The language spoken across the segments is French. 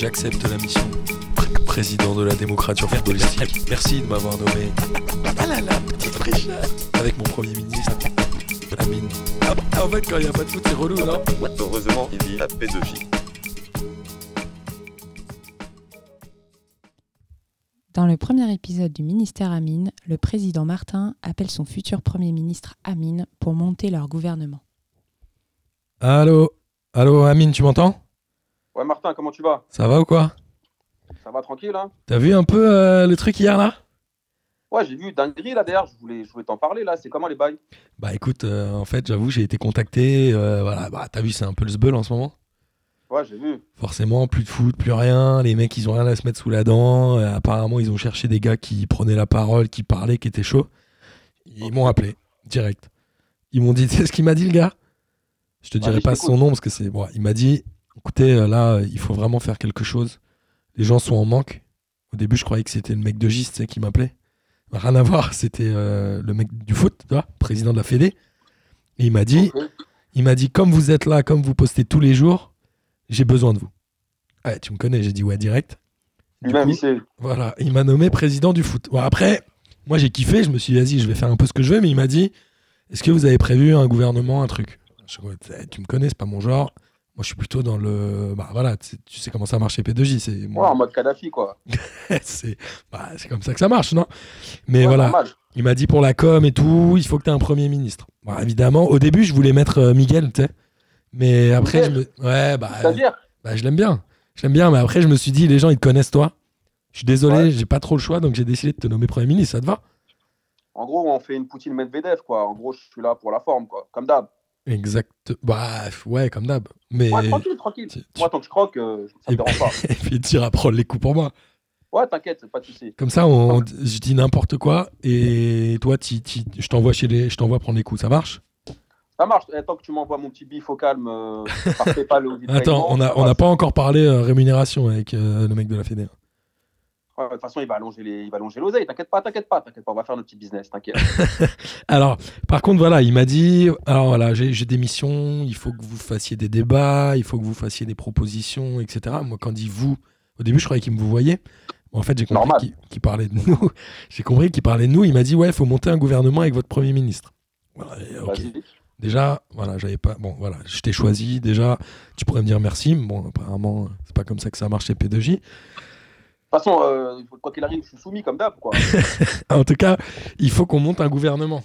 J'accepte la mission. Président de la démocratie politique. Merci de m'avoir nommé. Ah là là, petite. Avec mon premier ministre, Amine. Ah, en fait, quand il n'y a pas de foot, c'est relou, non? Heureusement, il dit la pédophile. Dans le premier épisode du ministère Amine, le président Martin appelle son futur Premier ministre Amine pour monter leur gouvernement. Allô? Allô, Amine, tu m'entends? Ouais, Martin, comment tu vas? Ça va ou quoi? Ça va tranquille, hein T'as vu un peu euh, le truc hier là? Ouais, j'ai vu dinguerie là d'ailleurs, je voulais, je voulais t'en parler là, c'est comment les bails? Bah écoute, euh, en fait, j'avoue, j'ai été contacté. euh, voilà, bah t'as vu, c'est un peu le sbeul en ce moment. Ouais, j'ai vu. Forcément, plus de foot, plus rien. Les mecs, ils ont rien à se mettre sous la dent. Apparemment, ils ont cherché des gars qui prenaient la parole, qui parlaient, qui étaient chauds. Ils m'ont appelé, direct. Ils m'ont dit, tu sais ce qu'il m'a dit, le gars? Je te dirai Vas-y, pas son nom parce que c'est. Bon, il m'a dit, écoutez, euh, là, il faut vraiment faire quelque chose. Les gens sont en manque. Au début, je croyais que c'était le mec de Gist tu sais, qui m'appelait. Rien à voir, c'était euh, le mec du foot, tu vois, président de la Fédé. Et il m'a dit, il m'a dit, comme vous êtes là, comme vous postez tous les jours, j'ai besoin de vous. Ouais, tu me connais, j'ai dit ouais direct. Du coup, voilà, il m'a nommé président du foot. Bon, après, moi j'ai kiffé, je me suis dit, vas-y, je vais faire un peu ce que je veux, mais il m'a dit, est-ce que vous avez prévu un gouvernement, un truc? Je tu- Tu me connais, c'est pas mon genre. Moi, je suis plutôt dans le. Bah voilà, tu sais- comment ça marche chez P2J. C'est Ouais, en mode Kadhafi quoi. c'est bah, c'est comme ça que ça marche, non? Mais Ouais, voilà, normal. il m'a dit pour la com et tout, il faut que tu aies un premier ministre. Bon, évidemment, au début, je voulais mettre euh, Miguel, tu sais. Mais après, je me. Ouais, bah. C'est-à-dire? Bah, je l'aime bien. Je l'aime bien, mais après, je me suis dit, les gens, ils te connaissent, toi. Je suis désolé, Ouais. j'ai pas trop le choix, donc j'ai décidé de te nommer Premier ministre. Ça te va? En gros, on fait une Poutine Medvedev quoi. En gros, je suis là pour la forme quoi. Comme d'hab. Exact. Bah, ouais, comme d'hab. Mais. Ouais, tranquille, tranquille. tu- tu- Moi, tant que je croque, euh, ça me Et- dérange pas. Et puis, tu iras prendre les coups pour moi. Ouais, t'inquiète, pas de soucis. Comme ça, on, je dis n'importe quoi, et toi, tu- je t'envoie chez les, je t'envoie prendre les coups. Ça marche? Ça marche. Eh, tant que tu m'envoies mon petit bif au calme euh, par PayPal ou Bitcoin, Attends, on n'a pas encore parlé euh, rémunération avec euh, le mec de la Fédé. De toute façon, il va allonger les, il va allonger l'oseille. T'inquiète pas, t'inquiète pas, t'inquiète pas. On va faire notre petit business. T'inquiète. Alors, par contre, voilà, il m'a dit, alors voilà, j'ai j'ai des missions, il faut que vous fassiez des débats, il faut que vous fassiez des propositions, etc. Moi, quand il dit vous, au début, je croyais qu'il me vous voyait. En fait, j'ai compris qu'il parlait de nous. j'ai compris qu'il parlait de nous. Il m'a dit, ouais, il faut monter un gouvernement avec votre premier ministre. Voilà. Déjà, voilà, j'avais pas. Bon, voilà, je t'ai choisi. Déjà, tu pourrais me dire merci. mais Bon, apparemment, c'est pas comme ça que ça marche chez P2J. De toute façon, euh, quoi qu'il arrive, je suis soumis comme d'hab quoi. En tout cas, il faut qu'on monte un gouvernement.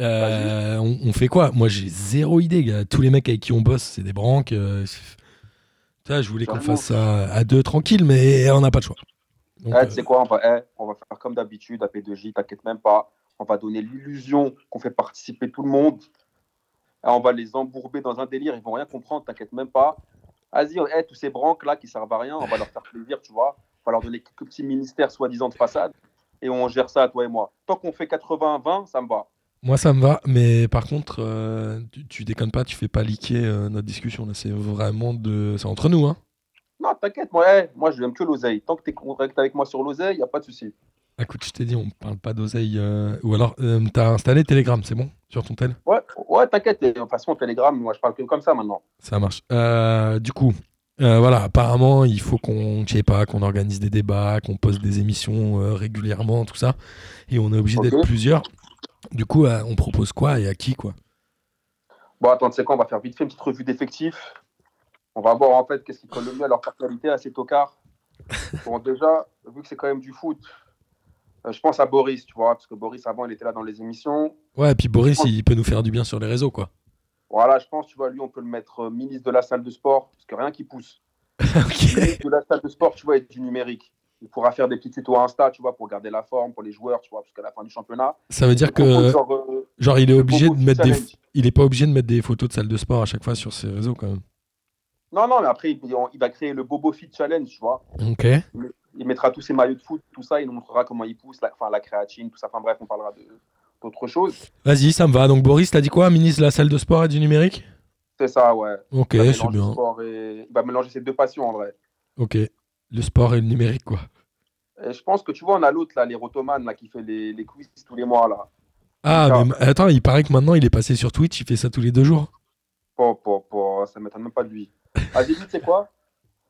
Euh, on, on fait quoi? Moi, j'ai zéro idée. gars. Tous les mecs avec qui on bosse, c'est des branques. euh, je voulais qu'on fasse ça à deux tranquille, mais on n'a pas de choix. Donc, Eh, tu sais quoi, on va, eh, on va faire comme d'habitude à P2J, t'inquiète même pas. On va donner l'illusion qu'on fait participer tout le monde. Et on va les embourber dans un délire, ils vont rien comprendre, t'inquiète même pas. Vas-y, eh, tous ces branques là qui servent à rien, on va leur faire plaisir, tu vois. Va leur donner quelques petits ministères soi-disant de façade. Et on gère ça, toi et moi. Tant qu'on fait 80-20, ça me va. moi, ça me va, mais par contre, euh, tu, tu déconnes pas, tu fais pas liquer euh, notre discussion. là. C'est vraiment de. C'est entre nous, hein. Non, t'inquiète, moi, moi je n'aime que l'oseille. Tant que tu es correct avec moi sur l'oseille, il a pas de souci. Écoute, je t'ai dit, on parle pas d'oseille. euh, Ou alors, t'as installé Telegram, c'est bon Sur ton tel? Ouais, ouais t'inquiète. De toute façon, Telegram, moi je parle que comme ça maintenant. Ça marche. Du coup, euh, voilà, apparemment, il faut qu'on, je sais pas, qu'on organise des débats, qu'on poste des émissions euh, régulièrement, tout ça. Et on est obligé d'être plusieurs. Du coup, euh, on propose quoi et à qui, quoi? Bon, attends, tu sais quoi, on va faire vite fait une petite revue d'effectifs. On va voir en fait qu'est-ce qui colle le mieux à leur personnalité, à ces tocards. Bon, déjà, vu que c'est quand même du foot, je pense à Boris, tu vois, parce que Boris, avant, il était là dans les émissions. Ouais, et puis Boris, il peut nous faire du bien sur les réseaux, quoi. Voilà, je pense, tu vois, lui, on peut le mettre euh, ministre de la salle de sport, parce que rien qui pousse. ok. Ministre de la salle de sport, tu vois, et du numérique. Il pourra faire des petits tutos Insta, tu vois, pour garder la forme pour les joueurs, tu vois, parce qu'à la fin du championnat. Ça veut dire que, genre, euh, genre, il est obligé de mettre des, il est pas obligé de mettre des photos de salle de sport à chaque fois sur ses réseaux, quand même. Non, non, mais après, il, il va créer le Bobo Fit Challenge, tu vois. Ok. il mettra tous ses maillots de foot, tout ça, il nous montrera comment il pousse, la, enfin la créatine, tout ça. Enfin bref, on parlera de- d'autres choses. Vas-y, ça me va. Donc Boris, t'as dit quoi Ministre de la salle de sport et du numérique? C'est ça, ouais. Ok, Il va c'est bien. et- Il va mélanger ces deux passions en vrai. Ok. Le sport et le numérique, quoi. Et je pense que tu vois, on a l'autre là, les rotoman là, qui fait les, les quiz tous les mois là. Ah, mais attends, il paraît que maintenant il est passé sur Twitch, il fait ça tous les deux jours. Po, po, po, ça m'étonne même pas de lui. Vas-y, vite, c'est quoi?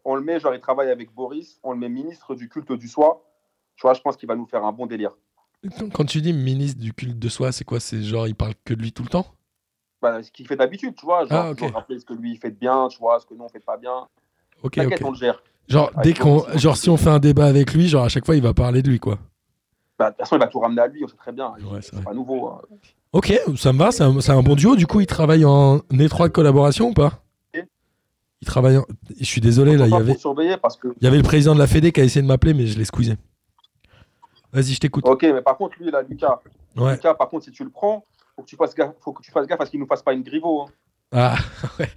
On le met, genre, il travaille avec Boris, on le met ministre du culte du soi. Tu vois, je pense qu'il va nous faire un bon délire. Quand- tu dis ministre du culte de soi, c'est quoi? C'est genre, il parle que de lui tout le temps? Bah, ce qu'il fait d'habitude, tu vois. Genre, Ah, ok. toujours rappeler ce que lui, il fait de bien, tu vois, ce que nous, on fait pas bien. Ok, T'inquiète, ok. on le gère. Genre, dès qu'on, genre, si on fait un débat avec lui, genre, à chaque fois, il va parler de lui, quoi. Bah, de toute façon, il va tout ramener à lui, on sait très bien. Ouais, c'est pas nouveau. hein. Ok, ça me va, c'est un, bon duo. Du coup, il travaille en étroite collaboration ou pas? Et? Il travaille en... Je suis désolé, là, il y avait... trop surveiller parce que. il y avait le président de la Fédé qui a essayé de m'appeler, mais je l'ai squeezé. Vas-y, je t'écoute. Ok, mais par contre, lui, là, Lucas, Ouais. Lucas, par contre, si tu le prends, faut que tu fasses gaffe, faut que tu fasses gaffe à ce qu'il nous fasse pas une grivo. hein. Ah, ouais.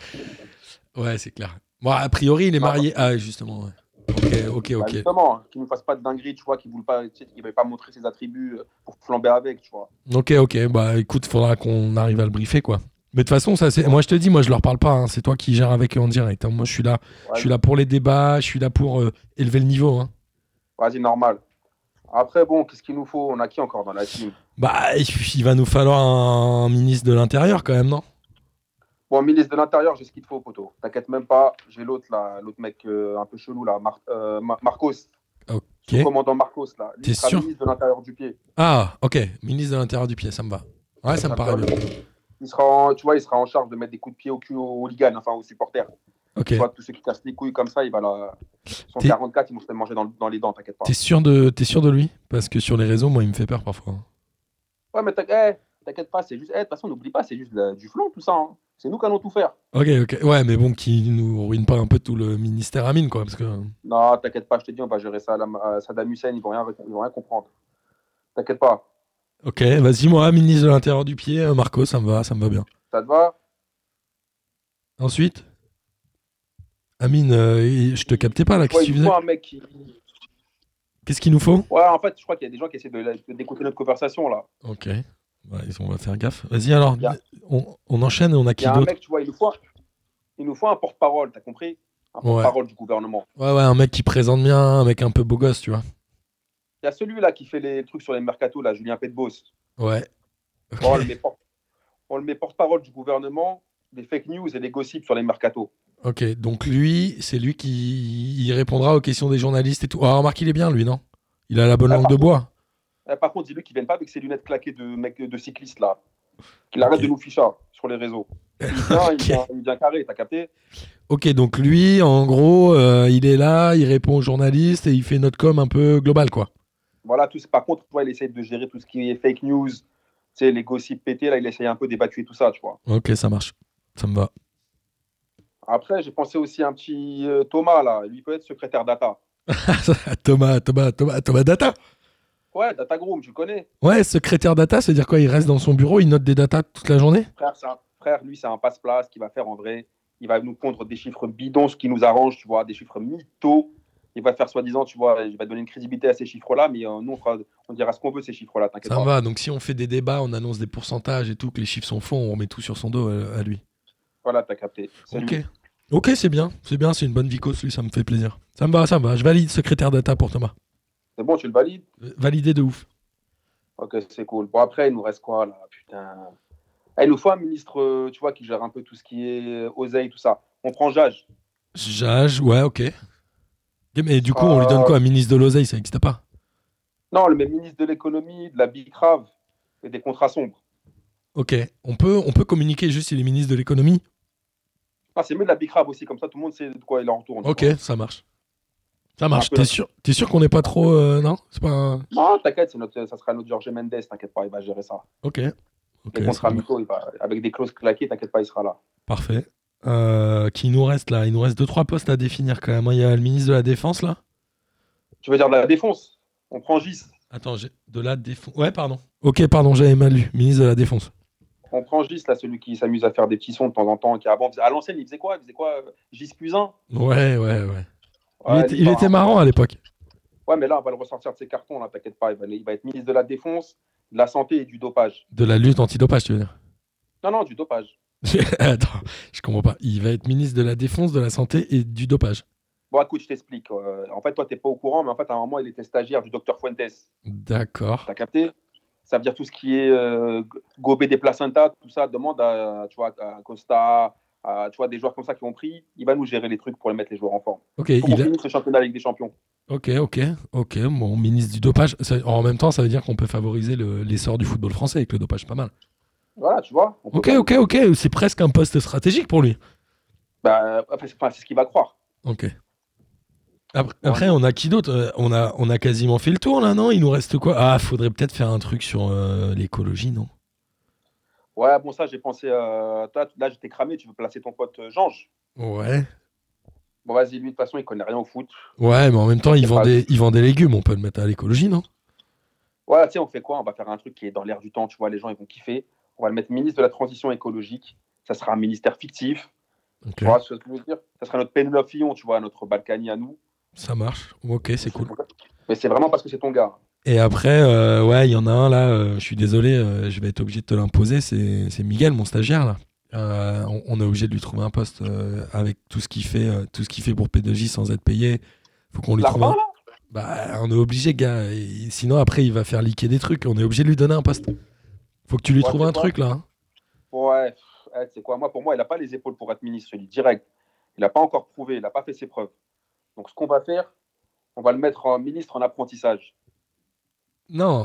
Ouais, c'est clair. Bon, a priori, il est Bah, marié. Ah, justement, ouais. Ok, ok, Bah, ok. justement, hein, qu'il nous fasse pas de dinguerie, tu vois, qu'il ne pas, tu sais, pas montrer ses attributs euh, pour flamber avec, tu vois. Ok, ok. Bah, écoute, faudra qu'on arrive à le briefer, quoi. Mais de toute façon, ça, c'est... moi, je te dis, moi, je leur parle pas. hein. C'est toi qui gères avec eux en direct. hein. Moi, je suis là. Ouais, Je suis là pour les débats. Je suis là pour euh, élever le niveau. hein. Vas-y, normal. Après, bon, qu'est-ce qu'il nous faut? On a qui encore dans la team? Bah, il va nous falloir un ministre de l'Intérieur, quand même, non? Bon, ministre de l'Intérieur, j'ai ce qu'il te faut, poteau. T'inquiète même pas, j'ai l'autre, là, l'autre mec euh, un peu chelou, là, Mar- euh, Ma- Marcos. Ok. Commandant Marcos, là. T'es sûr? ministre de l'Intérieur du pied. Ah, ok. Ministre de l'Intérieur du pied, ça me va. Ouais, ça me paraît bien. Il sera, en, tu vois, il sera en charge de mettre des coups de pied au cul aux hooligans, enfin aux supporters. Ok. Tu vois, tous ceux qui cassent les couilles comme ça, il va la... Son T'es- 44, ils vont se manger dans, dans les dents, t'inquiète pas. T'es sûr, de... Sûr de lui? Parce que sur les réseaux, moi, il me fait peur parfois. Ouais, mais t'inquiète eh, t'inquiète pas, c'est juste. eh, De toute façon, n'oublie pas, c'est juste la- du flanc, tout ça. hein. C'est nous qui allons tout faire. Ok, ok. Ouais, mais bon, qui nous ruine pas un peu tout le ministère Amine, quoi. Parce que. Non, t'inquiète pas, je te dis, on va gérer ça à, la- à Saddam Hussein, ils vont rien, ils vont rien comprendre. T'inquiète pas. Ok, vas-y, moi, ministre de l'Intérieur du pied, euh, Marco, ça me va, ça me va bien. Ça te va? Ensuite? Amine, euh, je te captais pas là, qu'est-ce Ouais, que tu faisais un mec qui. Qu'est-ce qu'il nous faut? Ouais, en fait, je crois qu'il y a des gens qui essaient de- d'écouter notre conversation là. Ok. Ouais, ils- on va faire gaffe. Vas-y alors, a- on, on enchaîne et on a Il qui y a un d'autre? mec, tu vois, il nous faut un, il nous faut un porte-parole, t'as compris? Un Ouais. porte-parole du gouvernement. Ouais, ouais, un mec qui présente bien, un mec un peu beau gosse, tu vois. Il y a celui-là qui fait les trucs sur les mercatos, là, Julien Petbos. Ouais. On le met porte-parole du gouvernement, des fake news et des gossips sur les mercatos. Ok, donc lui, c'est lui qui il répondra aux questions des journalistes et tout. Ah, remarque, il est bien, lui, non? Il a la bonne Ah, langue de bois. Eh, par contre, dis-lui qu'il vienne pas avec ses lunettes claquées de mec de cycliste là. Qu'il arrête de nous ficher sur les réseaux. Il vient, il vient, il vient carré, t'as capté? Ok, donc lui, en gros, euh, il est là, il répond aux journalistes et il fait notre com un peu global, quoi. Voilà, tout, par contre, tu vois, il essaie de gérer tout ce qui est fake news, tu sais, les gossips pétés, là, il essaye un peu d'évacuer tout ça, tu vois. Ok, ça marche. Ça me va. Après, j'ai pensé aussi à un petit euh, Thomas, là, lui peut être secrétaire data. Thomas, Thomas, Thomas, Thomas Data. Ouais, Data Groom, tu le connais. Ouais, secrétaire data, c'est-à-dire quoi? Il reste dans son bureau, il note des datas toute la journée? Frère, un- frère lui, c'est un passe-place qu'il va faire en vrai. Il va nous pondre des chiffres bidons, ce qui nous arrange, tu vois, des chiffres mythos. Il va faire soi-disant, tu vois, il va donner une crédibilité à ces chiffres-là, mais euh, nous, on, fera- on dira ce qu'on veut, ces chiffres-là, t'inquiète Ça pas. me va. Donc si on fait des débats, on annonce des pourcentages et tout, que les chiffres sont faux, on remet tout sur son dos euh, à, à lui. Voilà, t'as capté. Ok. lui. Ok, c'est bien. C'est bien, c'est une bonne vicose, lui, ça me fait plaisir. Ça me va, ça me va. Je valide secrétaire data pour Thomas. C'est bon, tu le valides? Euh, Validé de ouf. Ok, c'est cool. Bon, après, il nous reste quoi, là? Putain. Eh, il nous faut un ministre, euh, tu vois, qui gère un peu tout ce qui est euh, oseille, tout ça. On prend Jage. Jage, ouais, ok. Mais du coup, on lui donne quoi Ministre de l'oseille, ça n'existe pas? Non, le même ministre de l'économie, de la Bicrave et des contrats sombres. Ok. On peut, on peut communiquer juste s'il est ministre de l'économie? Ah, c'est mieux de la Bicrave aussi, comme ça tout le monde sait de quoi il en retourne. Ok, ça marche. Ça marche. T'es sûr, sûr qu'on n'est pas trop. euh, non? C'est pas. un- Non, t'inquiète, ça sera notre Georges Mendes, t'inquiète pas, il va gérer ça. Ok. Ok, Les ça contrats va. mythos, il va, avec des clauses claquées, t'inquiète pas, il sera là. Parfait. Euh, qui nous reste là? Il nous reste deux trois postes à définir quand même. Il y a le ministre de la Défense là? Tu veux dire de la défense? On prend Gis. Attends, j'ai de la Défense. Ouais, pardon. Ok, pardon, j'avais mal lu. Ministre de la Défense. On prend Gis, là, celui qui s'amuse à faire des petits sons de temps en temps, qui avant, à l'ancienne, il faisait quoi? Il faisait quoi euh, Gis plus un Ouais, ouais, ouais. Il, Ouais, était, lui, il était marrant à l'époque. Ouais, mais là, on va le ressortir de ses cartons, là, t'inquiète pas. Il va, il va être ministre de la Défense, de la Santé et du dopage. De la lutte antidopage, tu veux dire? Non, non, du dopage. Attends, je comprends pas. Il va être ministre de la Défense, de la Santé et du dopage. Bon, écoute, je t'explique. Euh, en fait, toi, t'es pas au courant, mais en fait, à un moment, il était stagiaire du docteur Fuentes. D'accord. T'as capté? Ça veut dire tout ce qui est euh, gober des placentas, tout ça, demande à, tu vois, à Costa, à, tu vois, des joueurs comme ça qui ont pris, il va nous gérer les trucs pour les mettre les joueurs en forme. Ok, il a- finisse le championnat avec des champions. ok, ok, ok. Bon, ministre du dopage. Ça- en même temps, ça veut dire qu'on peut favoriser le- l'essor du football français avec le dopage, pas mal. Voilà, tu vois. Ok, ok, ok. C'est presque un poste stratégique pour lui. Bah, c'est ce qu'il va croire. Ok. Après, après, on a qui d'autre? Euh, on a, on a quasiment fait le tour là, non? Il nous reste quoi? Ah, faudrait peut-être faire un truc sur euh, l'écologie, non? Ouais, bon, ça, j'ai pensé. euh, toi, là, j'étais cramé, tu veux placer ton pote euh, Jange. Ouais. Bon, vas-y, lui, de toute façon, il connaît rien au foot. Ouais, mais en même temps, il vend, des, il vend des légumes. On peut le mettre à l'écologie, non? Ouais, tu sais, on fait quoi? On va faire un truc qui est dans l'air du temps, tu vois, les gens, ils vont kiffer. On va le mettre ministre de la transition écologique. Ça sera un ministère fictif. Ok. Tu vois ce que je veux dire? Ça sera notre Pénélope Fillon, tu vois, notre Balkany à nous. Ça marche. Ok, c'est cool. Mais c'est vraiment parce que c'est ton gars. Et après, euh, ouais, il y en a un là, euh, je suis désolé, euh, je vais être obligé de te l'imposer, c'est Miguel, mon stagiaire là. On, on est obligé de lui trouver un poste avec tout ce qu'il fait, tout ce qu'il fait pour P2J sans être payé. Faut qu'on lui trouve un... Bah, on est obligé, gars. Et sinon, après, il va faire liquer des trucs. On est obligé de lui donner un poste. Faut que tu lui Ouais, trouves un quoi truc là. hein. Ouais, c'est quoi? Moi, pour moi, il n'a pas les épaules pour être ministre, te dis direct. Il n'a pas encore prouvé, il n'a pas fait ses preuves. Donc, ce qu'on va faire, on va le mettre en ministre en apprentissage. Non,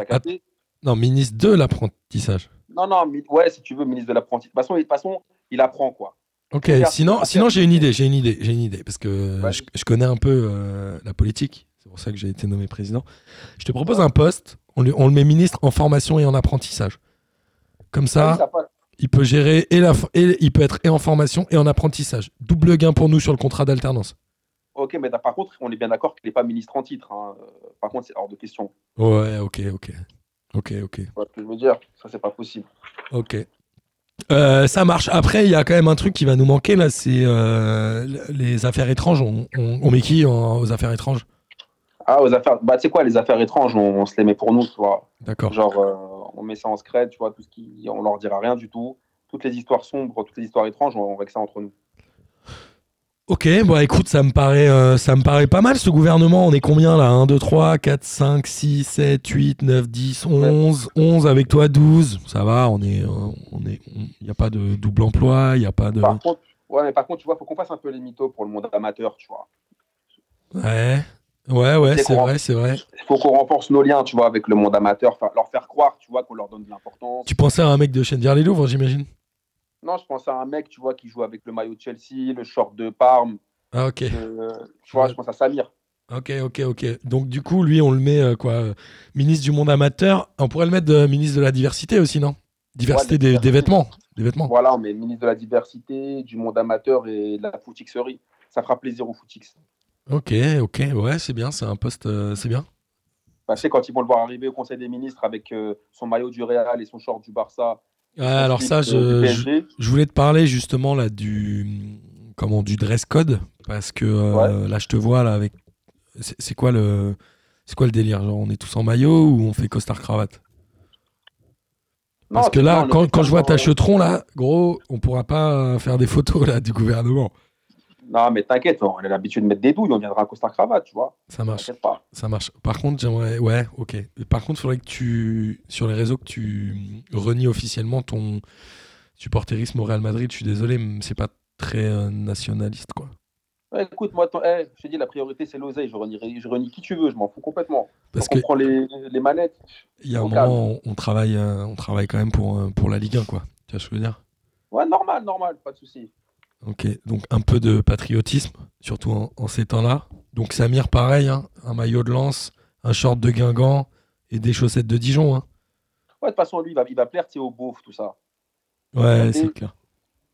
non, ministre de l'apprentissage. Non, non, ouais, si tu veux, ministre de l'apprentissage. De toute façon, il- de toute façon, il apprend, quoi. Ok, sinon, sinon j'ai une idée, j'ai une idée, j'ai une idée, parce que je, je connais un peu euh, la politique, c'est pour ça que j'ai été nommé président. Je te propose un poste, on, lui- on le met ministre en formation et en apprentissage. Comme ça, il peut gérer et, la, et il peut être et en formation et en apprentissage. Double gain pour nous sur le contrat d'alternance. Ok, mais par contre, on est bien d'accord qu'il n'est pas ministre en titre. hein. Euh, Par contre, c'est hors de question. Ouais, ok, ok. Ok, ok, vois ce que je veux dire? Ça, c'est pas possible. ok. Euh, ça marche. Après, il y a quand même un truc qui va nous manquer là, c'est euh, les affaires étranges. On, on- on met qui en- aux affaires étranges? Ah, aux affaires. Bah, tu sais quoi, les affaires étranges, on, on se les met pour nous, tu vois. D'accord. Genre, euh, on met ça en secret, tu vois, tout ce qui. On leur dira rien du tout. Toutes les histoires sombres, toutes les histoires étranges, on, on règle ça entre nous. Ok, bon écoute, ça me paraît euh, ça me paraît pas mal ce gouvernement. On est combien là? 1, 2, 3, 4, 5, 6, 7, 8, 9, 10, 11. 11 avec toi, 12. Ça va, on est. euh, on est. Il n'y a pas de double emploi, il n'y a pas de. Par contre, ouais, mais par contre, tu vois, faut qu'on fasse un peu les mythos pour le monde amateur, tu vois. Ouais. Ouais, ouais, C'est vrai, c'est vrai. Il faut qu'on renforce nos liens, tu vois, avec le monde amateur, enfin, leur faire croire, tu vois, qu'on leur donne de l'importance. Tu pensais à un mec de Chenvière les Louvres, j'imagine? Non, je pense à un mec, tu vois, qui joue avec le maillot de Chelsea, le short de Parme. Ah, ok. euh, tu vois, Ouais. je pense à Samir. Ok, ok, ok. Donc, du coup, lui, on le met euh, quoi euh, Ministre du monde amateur. On pourrait le mettre ministre de la diversité aussi, non? Diversité Ouais, des, vêtements. Des vêtements. Voilà, on met ministre de la diversité, du monde amateur et de la footixerie. Ça fera plaisir aux footix. Ok, ok, ouais, c'est bien, c'est un poste, euh, c'est bien. Bah, tu sais, quand ils vont le voir arriver au Conseil des ministres avec son maillot du Real et son short du Barça. Ouais, alors ça, euh, je, voulais te parler justement là du comment du dress code parce que euh, là, je te vois là avec. C'est quoi le c'est quoi le délire Genre, on est tous en maillot ou on fait costard cravate Parce Non, que là, quand, je vois ta chetron là, gros, on pourra pas euh, faire des photos là du gouvernement. Non, mais t'inquiète, on a l'habitude de mettre des douilles, on viendra en costard cravate, tu vois. Ça marche. Pas. Ça marche. Par contre, j'aimerais. Ouais, ok. Par contre, il faudrait que tu. Sur les réseaux, que tu renies officiellement ton supporterisme au Real Madrid. Je suis désolé, mais c'est pas très euh, nationaliste, quoi. Ouais, écoute, moi, ton- eh, je te dis, la priorité, c'est l'oseille. Je renie, je renie qui tu veux, je m'en fous complètement. Parce Quand on que prend les, les manettes. il y a un moment, on, on travaille, euh, on travaille quand même pour, euh, pour la Ligue 1, quoi. Tu vois ce que je veux dire? Ouais, normal, normal, pas de souci. Ok. Donc, un peu de patriotisme, surtout en, en ces temps-là. Donc, Samir, pareil, hein, un maillot de lance, un short de Guingamp et des chaussettes de Dijon. Hein. Ouais, de toute façon, lui, il va, il va plaire, aux beaufs, tout ça. Ouais, c'est clair.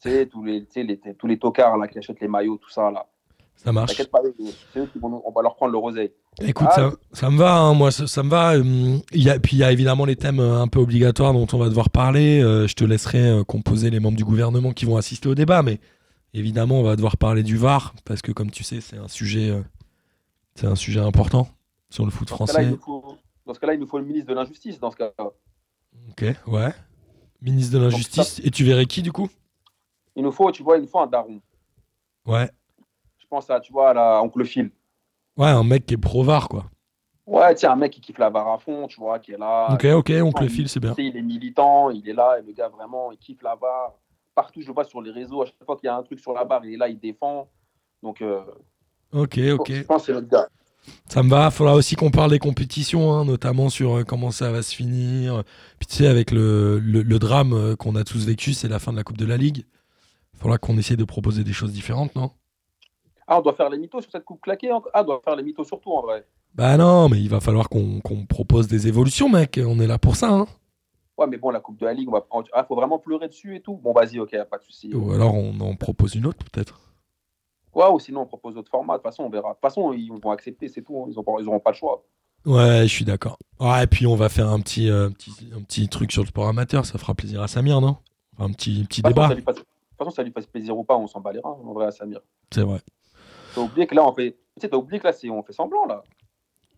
Tu sais, tous les, les, tous les tocards là, qui achètent les maillots, tout ça, là. Ça marche. T'inquiète pas, c'est eux qui vont on va leur prendre le roseille. Écoute, Ah, ça, ça me va, hein, moi, ça, ça me va. hum, Il y a, puis il y a évidemment les thèmes euh, un peu obligatoires dont on va devoir parler. Euh, je te laisserai euh, composer les membres du gouvernement qui vont assister au débat, mais évidemment, on va devoir parler du VAR parce que, comme tu sais, c'est un sujet, euh, c'est un sujet important sur le foot Dans français. faut, dans ce cas-là, il nous faut le ministre de l'injustice, dans ce cas-là. Ok, ouais. Ministre de l'injustice. Et tu verrais qui du coup? Il nous faut, tu vois, il nous faut un daron. Ouais. Je pense à, tu vois, à la oncle Phil. Ouais, un mec qui est pro VAR, quoi. Ouais, sais, un mec qui kiffe la VAR à fond, tu vois, qui est là. Ok, ok, oncle il- Phil, c'est bien. Il est militant, il est là, et le gars, vraiment, il kiffe la VAR. Partout, je vois sur les réseaux, à chaque fois qu'il y a un truc sur la barre, il est là, il défend. Donc, euh, Ok, ok. je pense que c'est notre gars. Ça me va. Il faudra aussi qu'on parle des compétitions, hein, notamment sur euh, comment ça va se finir. Puis tu sais, avec le, le- le drame euh, qu'on a tous vécu, c'est la fin de la Coupe de la Ligue. Il faudra qu'on essaie de proposer des choses différentes, non? Ah, on doit faire les mythos sur cette coupe claquée Ah, on doit faire les mythos surtout en vrai. Bah non, mais il va falloir qu'on qu'on propose des évolutions, mec. On est là pour ça. Hein. Ouais, mais bon, la Coupe de la Ligue, il ah, faut vraiment pleurer dessus et tout. Bon, vas-y, ok, pas de souci. Ou alors on en propose une autre, peut-être. Ouais, ou sinon on propose d'autres formats. De toute façon, on verra. De toute façon, ils vont accepter, c'est tout. Ils n'auront ils auront pas le choix. Ouais, je suis d'accord. Ouais, et puis on va faire un petit, euh, petit, un petit truc sur le sport amateur. Ça fera plaisir à Samir, non? Enfin, Un petit, petit façon, débat. fasse- de toute façon, ça lui fasse plaisir ou pas, on s'en bat les reins, en vrai, à Samir. C'est vrai. T'as oublié que là, on fait. Tu sais, oublié que là, on fait semblant, là.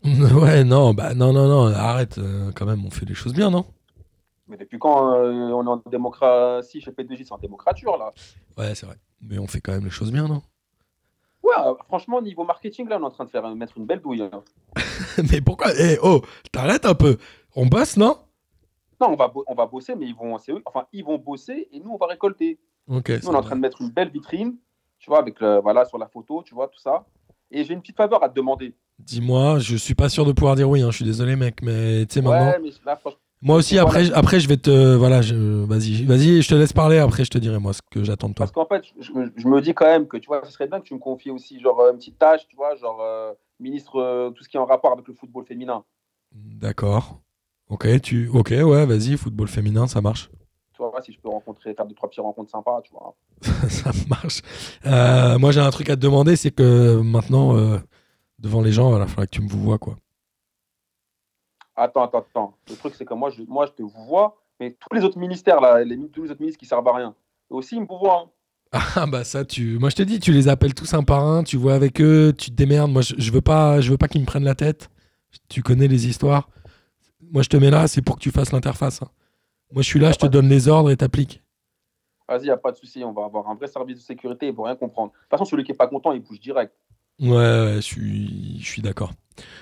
Ouais, non, bah non, non, non. Arrête, euh, quand même, on fait les choses bien, non? Mais depuis quand euh, on est en démocratie chez P2J, c'est en démocrature, là Ouais, c'est vrai. Mais on fait quand même les choses bien, non? Ouais, euh, franchement, niveau marketing, là, on est en train de faire mettre une belle douille. hein. Mais pourquoi? Eh, oh, t'arrêtes un peu. On bosse, non? Non, on va, bo- on va bosser, mais ils vont, c'est eux, enfin, ils vont bosser et nous, on va récolter. Ok. Nous, on est en train de mettre une belle vitrine, tu vois, avec le, voilà, sur la photo, tu vois, tout ça. Et j'ai une petite faveur à te demander. Dis-moi, je suis pas sûr de pouvoir dire oui, hein, je suis désolé, mec, mais tu sais, maintenant. Ouais, mais là, franchement, Moi aussi, Voilà. après, je- après, je vais te. Voilà, vas-y, vas-y, je te laisse parler, après, je te dirai, moi, ce que j'attends de toi. parce qu'en fait, je, me- je me dis quand même que, tu vois, ce serait bien que tu me confies aussi, genre, une petite tâche, tu vois, genre, euh, ministre, euh, tout ce qui est en rapport avec le football féminin. D'accord. Ok, tu. Ok, ouais, vas-y, football féminin, ça marche. Tu vois, si je peux rencontrer, faire deux, trois petites rencontres sympas, tu vois. ça marche. Euh, moi, j'ai un truc à te demander, c'est que maintenant, devant les gens, il va falloir que tu me vois, quoi. Attends, attends, attends. Le truc, c'est que moi je, moi, je te vois, mais tous les autres ministères, là, les, tous les autres ministres qui servent à rien, eux aussi, ils me voient. hein. Ah bah ça tu moi je te dis tu les appelles tous un par un tu vois avec eux tu te démerdes moi je, je veux pas je veux pas qu'ils me prennent la tête tu connais les histoires moi je te mets là c'est pour que tu fasses l'interface hein. moi je suis là je te donne les ordres et t'appliques Vas-y, y a pas de souci, on va avoir un vrai service de sécurité, ils vont rien comprendre. De toute façon, celui qui est pas content, il bouge direct. ouais, ouais je suis je suis d'accord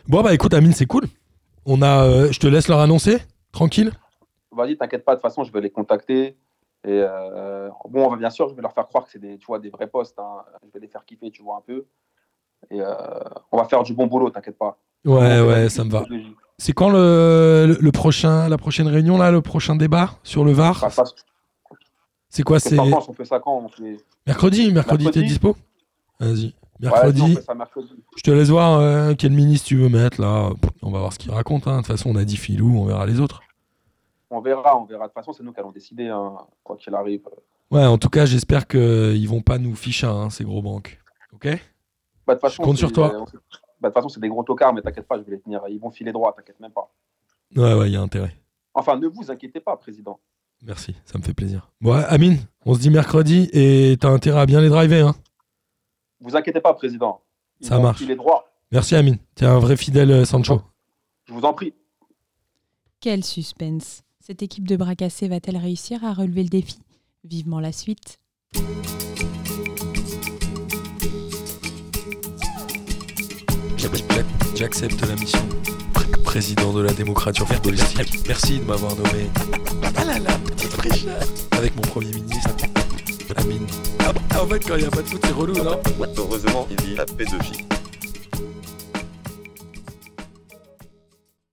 bon bah écoute Amine c'est cool on a euh, je te laisse leur annoncer tranquille Vas-y, t'inquiète pas, de toute façon, je vais les contacter. Et euh, bon, on va- bien sûr, je vais leur faire croire que c'est des, tu vois, des vrais postes. hein. Je vais les faire kiffer, tu vois, un peu. Et euh, on va faire du bon boulot, t'inquiète pas. ouais ouais ça me va P2J. c'est quand le, le, le prochain la prochaine réunion là le prochain débat sur le VAR? C'est quoi c'est On fait ça quand on fait... mercredi mercredi t'es Mercredi dispo? Vas-y Ouais, mercredi non, fait ça mercredi. Je te laisse voir euh, quel ministre tu veux mettre là. On va voir ce qu'il raconte. hein. De toute façon, on a dit filou, on verra les autres. On verra, on verra. De toute façon, c'est nous qui allons décider, hein, quoi qu'il arrive. Ouais, en tout cas, j'espère qu'ils vont pas nous ficher hein, ces gros banques. Ok? Bah, de toute façon, compte sur toi. sait- Bah, de toute façon, c'est des gros tocards, mais t'inquiète pas, je vais les tenir. Ils vont filer droit, t'inquiète même pas. Ouais, ouais, il y a intérêt. Enfin, ne vous inquiétez pas, président. Merci, ça me fait plaisir. Bon, ouais, Amine, on se dit mercredi et t'as intérêt à bien les driver. Hein. Vous inquiétez pas, président. Ils Ça marche. filer droit. Merci, Amine. T'es un vrai fidèle euh, Sancho. Je vous en prie. Quel suspense Cette équipe de bras cassés va-t-elle réussir à relever le défi? Vivement la suite. J'accepte la mission. Président de la démocratie footballistique. Merci de m'avoir nommé. Ah là là, petit tricheur. Avec mon premier ministre. Ah, en fait, quand il n'y a pas de foot, c'est relou, non? Heureusement, il y a P2J.